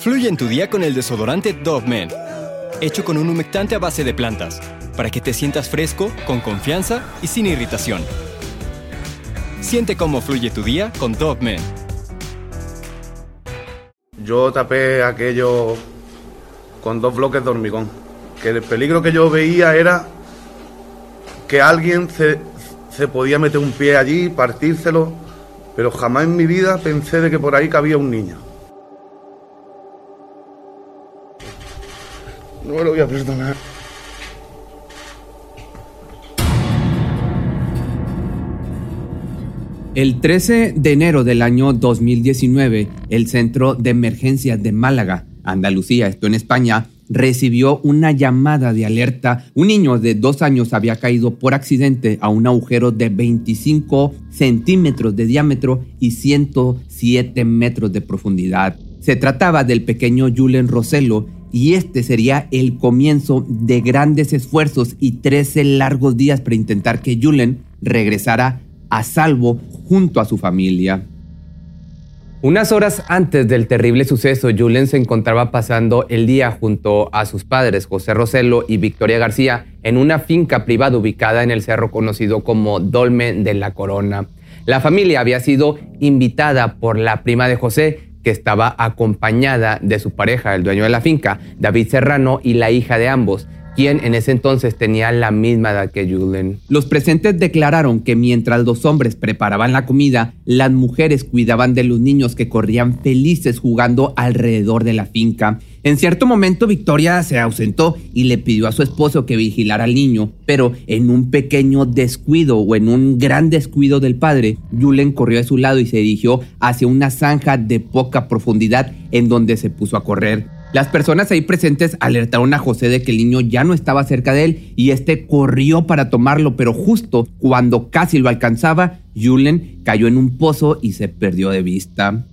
Fluye en tu día con el desodorante Dove Men, hecho con un humectante a base de plantas, para que te sientas fresco, con confianza y sin irritación. Siente cómo fluye tu día con Dove Men. Yo tapé aquello con dos bloques de hormigón. Que el peligro que yo veía era que alguien se, se podía meter un pie allí, partírselo, pero jamás en mi vida pensé de que por ahí cabía un niño. No lo voy a perdonar. El 13 de enero del año 2019, el Centro de Emergencias de Málaga, Andalucía, esto en España, recibió una llamada de alerta. Un niño de dos años había caído por accidente a un agujero de 25 centímetros de diámetro y 107 metros de profundidad. Se trataba del pequeño Julen Rosello y este sería el comienzo de grandes esfuerzos y 13 largos días para intentar que Julen regresara a salvo junto a su familia. Unas horas antes del terrible suceso, Julen se encontraba pasando el día junto a sus padres, José Roselo y Victoria García, en una finca privada ubicada en el cerro conocido como Dolmen de la Corona. La familia había sido invitada por la prima de José, que estaba acompañada de su pareja, el dueño de la finca, David Serrano, y la hija de ambos, quien en ese entonces tenía la misma edad que Julen. Los presentes declararon que mientras los hombres preparaban la comida, las mujeres cuidaban de los niños que corrían felices jugando alrededor de la finca. En cierto momento Victoria se ausentó y le pidió a su esposo que vigilara al niño, pero en un pequeño descuido o en un gran descuido del padre, Julen corrió a su lado y se dirigió hacia una zanja de poca profundidad en donde se puso a correr. Las personas ahí presentes alertaron a José de que el niño ya no estaba cerca de él y este corrió para tomarlo, pero justo cuando casi lo alcanzaba, Julen cayó en un pozo y se perdió de vista.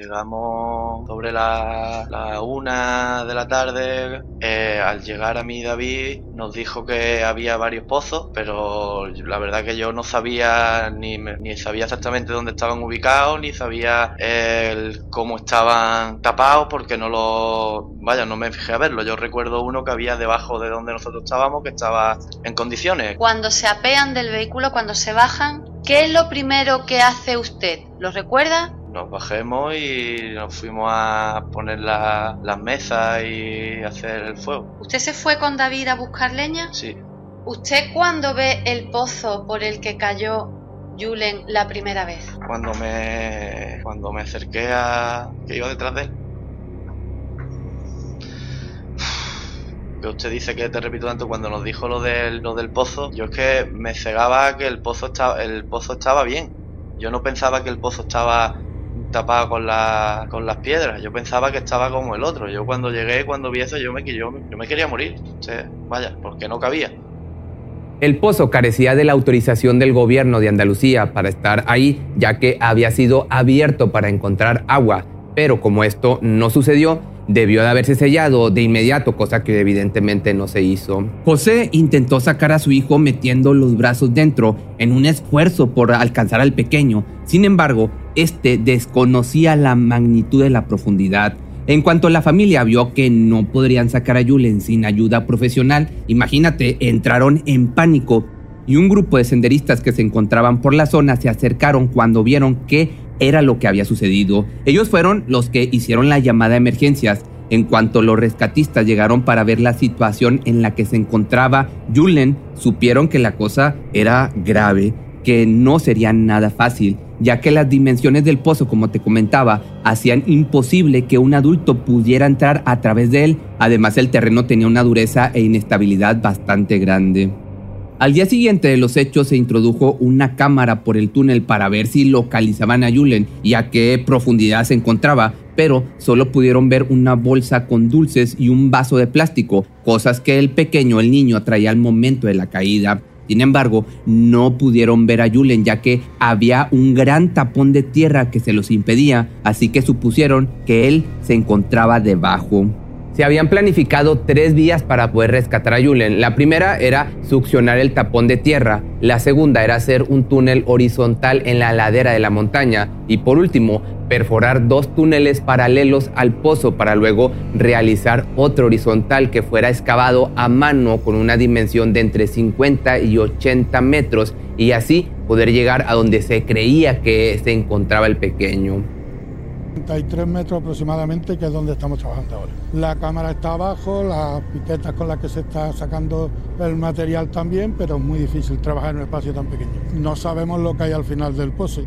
Llegamos sobre la, una de la tarde. Eh, al llegar a mí David nos dijo que había varios pozos, pero la verdad que yo no sabía ni, ni sabía exactamente dónde estaban ubicados, ni sabía el, cómo estaban tapados, porque no lo, vaya, no me fijé a verlo. Yo recuerdo uno que había debajo de donde nosotros estábamos que estaba en condiciones. Cuando se apean del vehículo, cuando se bajan, ¿qué es lo primero que hace usted? ¿Lo recuerda? Nos bajemos y nos fuimos a poner la- las mesas y hacer el fuego. ¿Usted se fue con David a buscar leña? Sí, ¿Usted cuándo ve el pozo por el que cayó Julen la primera vez? cuando me cuando me acerqué a que iba detrás de él. Que usted dice que te repito tanto cuando nos dijo lo del lo del pozo, yo es que me cegaba que el pozo estaba el pozo estaba bien. Yo no pensaba que el pozo estaba tapado con, la, con las piedras. Yo pensaba que estaba como el otro. Yo cuando llegué, cuando vi eso, yo me, yo, yo me quería morir. Vaya, porque no cabía. El pozo carecía de la autorización del gobierno de Andalucía para estar ahí, ya que había sido abierto para encontrar agua, pero como esto no sucedió, debió de haberse sellado de inmediato, cosa que evidentemente no se hizo. José intentó sacar a su hijo metiendo los brazos dentro en un esfuerzo por alcanzar al pequeño. Sin embargo, este desconocía la magnitud de la profundidad. En cuanto la familia vio que no podrían sacar a Julen sin ayuda profesional, imagínate, entraron en pánico y un grupo de senderistas que se encontraban por la zona se acercaron cuando vieron qué era lo que había sucedido. Ellos fueron los que hicieron la llamada a emergencias. En cuanto los rescatistas llegaron para ver la situación en la que se encontraba Julen, supieron que la cosa era grave, que no sería nada fácil, ya que las dimensiones del pozo, como te comentaba, hacían imposible que un adulto pudiera entrar a través de él. Además, el terreno tenía una dureza e inestabilidad bastante grande. Al día siguiente de los hechos se introdujo una cámara por el túnel para ver si localizaban a Julen y a qué profundidad se encontraba, pero solo pudieron ver una bolsa con dulces y un vaso de plástico, cosas que el pequeño, el niño, traía al momento de la caída. Sin embargo, no pudieron ver a Julen ya que había un gran tapón de tierra que se los impedía, así que supusieron que él se encontraba debajo. Se habían planificado tres vías para poder rescatar a Julen. La primera era succionar el tapón de tierra, la segunda era hacer un túnel horizontal en la ladera de la montaña y por último perforar dos túneles paralelos al pozo para luego realizar otro horizontal que fuera excavado a mano con una dimensión de entre 50 y 80 metros y así poder llegar a donde se creía que se encontraba el pequeño. 33 metros aproximadamente, que es donde estamos trabajando ahora. La cámara está abajo, las piquetas con las que se está sacando el material también, pero es muy difícil trabajar en un espacio tan pequeño. No sabemos lo que hay al final del pozo.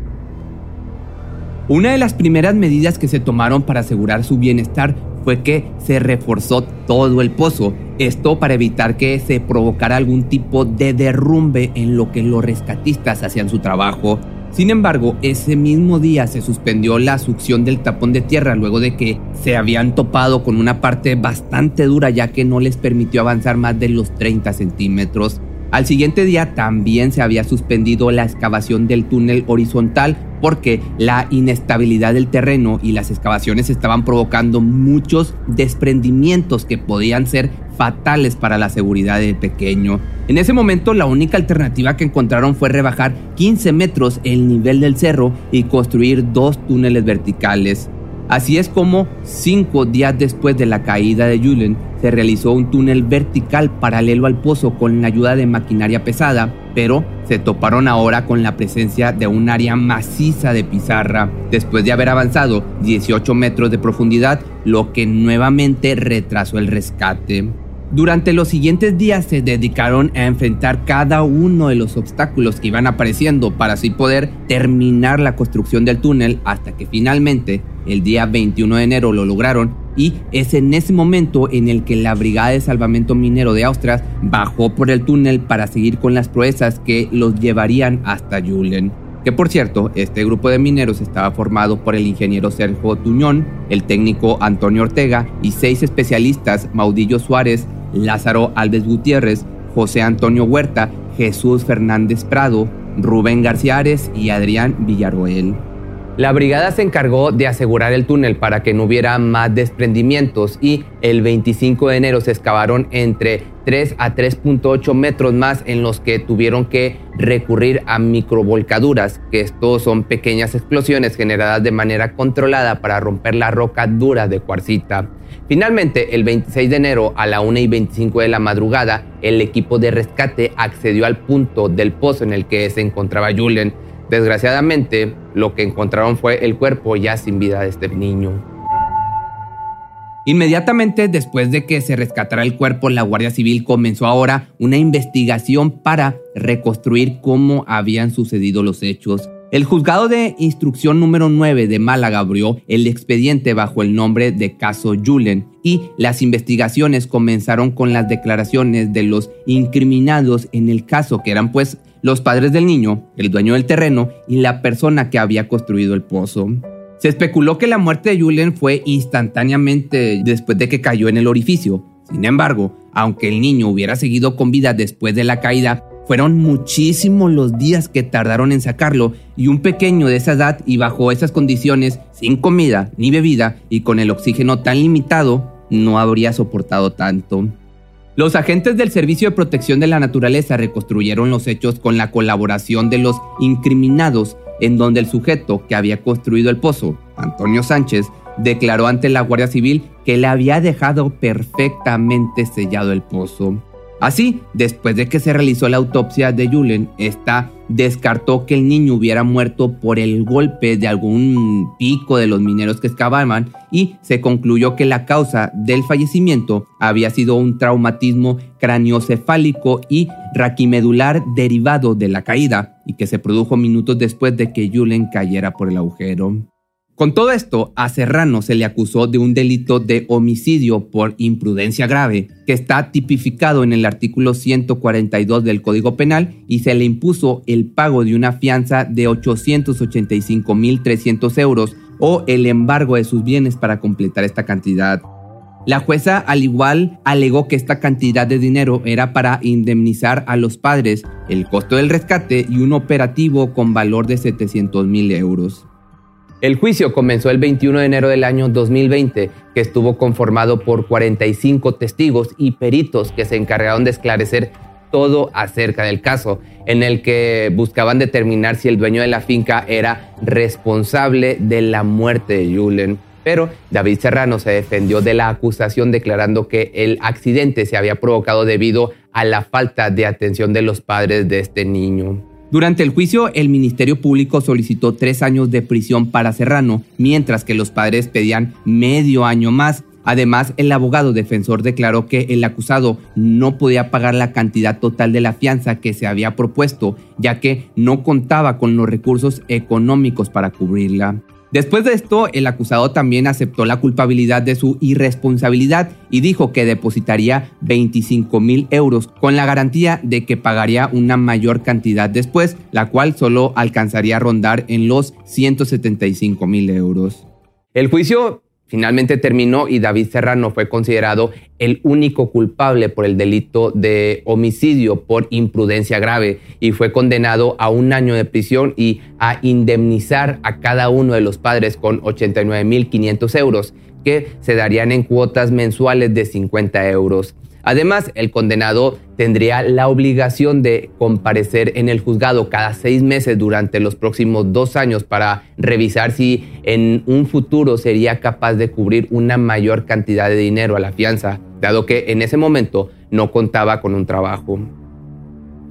Una de las primeras medidas que se tomaron para asegurar su bienestar fue que se reforzó todo el pozo, esto para evitar que se provocara algún tipo de derrumbe en lo que los rescatistas hacían su trabajo. Sin embargo, ese mismo día se suspendió la succión del tapón de tierra luego de que se habían topado con una parte bastante dura ya que no les permitió avanzar más de los 30 centímetros. Al siguiente día también se había suspendido la excavación del túnel horizontal porque la inestabilidad del terreno y las excavaciones estaban provocando muchos desprendimientos que podían ser fatales para la seguridad del pequeño. En ese momento la única alternativa que encontraron fue rebajar 15 metros el nivel del cerro y construir dos túneles verticales. Así es como, cinco días después de la caída de Julen, se realizó un túnel vertical paralelo al pozo con la ayuda de maquinaria pesada, pero se toparon ahora con la presencia de un área maciza de pizarra, después de haber avanzado 18 metros de profundidad, lo que nuevamente retrasó el rescate. Durante los siguientes días se dedicaron a enfrentar cada uno de los obstáculos que iban apareciendo para así poder terminar la construcción del túnel hasta que finalmente el día 21 de enero lo lograron y es en ese momento en el que la Brigada de Salvamento Minero de Austria bajó por el túnel para seguir con las proezas que los llevarían hasta Julen. Que por cierto, este grupo de mineros estaba formado por el ingeniero Sergio Tuñón, el técnico Antonio Ortega y seis especialistas, Maudillo Suárez, Lázaro Alves Gutiérrez, José Antonio Huerta, Jesús Fernández Prado, Rubén García Ares y Adrián Villaroel. La brigada se encargó de asegurar el túnel para que no hubiera más desprendimientos y el 25 de enero se excavaron entre 3 a 3.8 metros más en los que tuvieron que recurrir a microvolcaduras, que estos son pequeñas explosiones generadas de manera controlada para romper la roca dura de cuarcita. Finalmente, el 26 de enero a la 1 y 25 de la madrugada, el equipo de rescate accedió al punto del pozo en el que se encontraba Julen Desgraciadamente, lo que encontraron fue el cuerpo ya sin vida de este niño. Inmediatamente después de que se rescatara el cuerpo, la Guardia Civil comenzó ahora una investigación para reconstruir cómo habían sucedido los hechos. El juzgado de instrucción número 9 de Málaga abrió el expediente bajo el nombre de caso Julen y las investigaciones comenzaron con las declaraciones de los incriminados en el caso, que eran pues los padres del niño, el dueño del terreno y la persona que había construido el pozo. Se especuló que la muerte de Julen fue instantáneamente después de que cayó en el orificio. Sin embargo, aunque el niño hubiera seguido con vida después de la caída, fueron muchísimos los días que tardaron en sacarlo y un pequeño de esa edad y bajo esas condiciones, sin comida ni bebida y con el oxígeno tan limitado, no habría soportado tanto. Los agentes del Servicio de Protección de la Naturaleza reconstruyeron los hechos con la colaboración de los incriminados, en donde el sujeto que había construido el pozo, Antonio Sánchez, declaró ante la Guardia Civil que le había dejado perfectamente sellado el pozo. Así, después de que se realizó la autopsia de Julen, esta descartó que el niño hubiera muerto por el golpe de algún pico de los mineros que excavaban y se concluyó que la causa del fallecimiento había sido un traumatismo craniocefálico y raquimedular derivado de la caída y que se produjo minutos después de que Julen cayera por el agujero. Con todo esto, a Serrano se le acusó de un delito de homicidio por imprudencia grave, que está tipificado en el artículo 142 del Código Penal y se le impuso el pago de una fianza de 885.300 euros o el embargo de sus bienes para completar esta cantidad. La jueza al igual alegó que esta cantidad de dinero era para indemnizar a los padres, el costo del rescate y un operativo con valor de 700 mil euros. El juicio comenzó el 21 de enero del año 2020, que estuvo conformado por 45 testigos y peritos que se encargaron de esclarecer todo acerca del caso, en el que buscaban determinar si el dueño de la finca era responsable de la muerte de Julen. Pero David Serrano se defendió de la acusación declarando que el accidente se había provocado debido a la falta de atención de los padres de este niño. Durante el juicio, el Ministerio Público solicitó tres años de prisión para Serrano, mientras que los padres pedían medio año más. Además, el abogado defensor declaró que el acusado no podía pagar la cantidad total de la fianza que se había propuesto, ya que no contaba con los recursos económicos para cubrirla. Después de esto, el acusado también aceptó la culpabilidad de su irresponsabilidad y dijo que depositaría 25 mil euros con la garantía de que pagaría una mayor cantidad después, la cual solo alcanzaría a rondar en los 175 mil euros. El juicio Finalmente terminó y David Serrano fue considerado el único culpable por el delito de homicidio por imprudencia grave y fue condenado a un año de prisión y a indemnizar a cada uno de los padres con 89.500 euros, que se darían en cuotas mensuales de 50 euros. Además, el condenado tendría la obligación de comparecer en el juzgado cada seis meses durante los próximos dos años para revisar si en un futuro sería capaz de cubrir una mayor cantidad de dinero a la fianza, dado que en ese momento no contaba con un trabajo.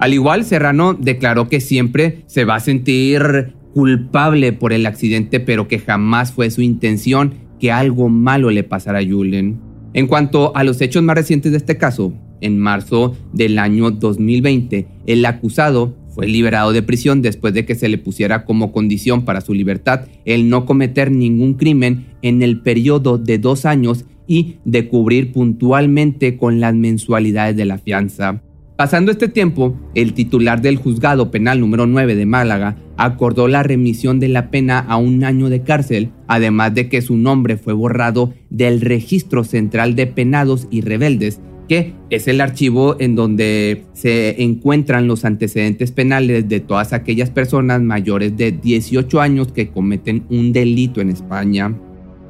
Al igual, Serrano declaró que siempre se va a sentir culpable por el accidente, pero que jamás fue su intención que algo malo le pasara a Julen. En cuanto a los hechos más recientes de este caso, en marzo del año 2020, el acusado fue liberado de prisión después de que se le pusiera como condición para su libertad el no cometer ningún crimen en el periodo de dos años y de cubrir puntualmente con las mensualidades de la fianza. Pasando este tiempo, el titular del juzgado penal número 9 de Málaga acordó la remisión de la pena a un año de cárcel, además de que su nombre fue borrado del registro central de penados y rebeldes, que es el archivo en donde se encuentran los antecedentes penales de todas aquellas personas mayores de 18 años que cometen un delito en España.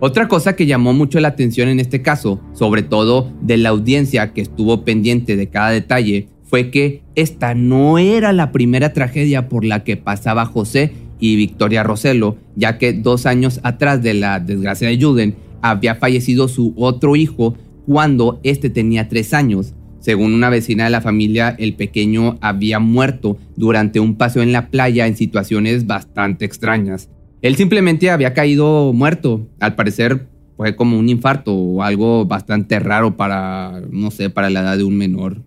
Otra cosa que llamó mucho la atención en este caso, sobre todo de la audiencia que estuvo pendiente de cada detalle, fue que esta no era la primera tragedia por la que pasaba José y Victoria Roselo, ya que dos años atrás de la desgracia de Juden había fallecido su otro hijo cuando este tenía tres años. Según una vecina de la familia, el pequeño había muerto durante un paseo en la playa en situaciones bastante extrañas. Él simplemente había caído muerto. Al parecer fue como un infarto o algo bastante raro para, no sé, para la edad de un menor.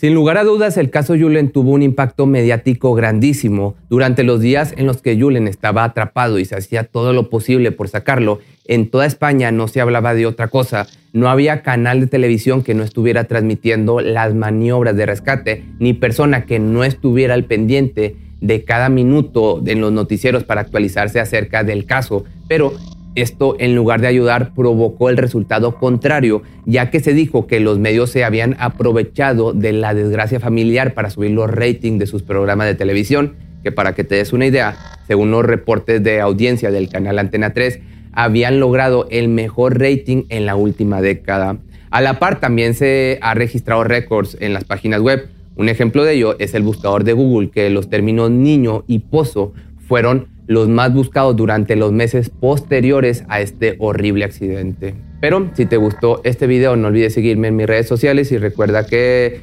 Sin lugar a dudas, el caso Julen tuvo un impacto mediático grandísimo. Durante los días en los que Julen estaba atrapado y se hacía todo lo posible por sacarlo, en toda España no se hablaba de otra cosa. No había canal de televisión que no estuviera transmitiendo las maniobras de rescate, ni persona que no estuviera al pendiente de cada minuto en los noticieros para actualizarse acerca del caso. Pero esto, en lugar de ayudar, provocó el resultado contrario, ya que se dijo que los medios se habían aprovechado de la desgracia familiar para subir los ratings de sus programas de televisión, que para que te des una idea, según los reportes de audiencia del canal Antena 3, habían logrado el mejor rating en la última década. A la par también se ha registrado récords en las páginas web. Un ejemplo de ello es el buscador de Google, que los términos niño y pozo fueron los más buscados durante los meses posteriores a este horrible accidente. Pero si te gustó este video, no olvides seguirme en mis redes sociales y recuerda que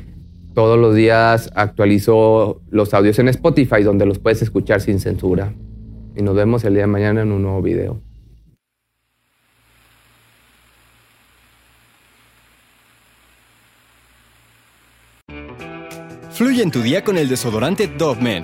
todos los días actualizo los audios en Spotify donde los puedes escuchar sin censura. Y nos vemos el día de mañana en un nuevo video. Fluye en tu día con el desodorante Dove Men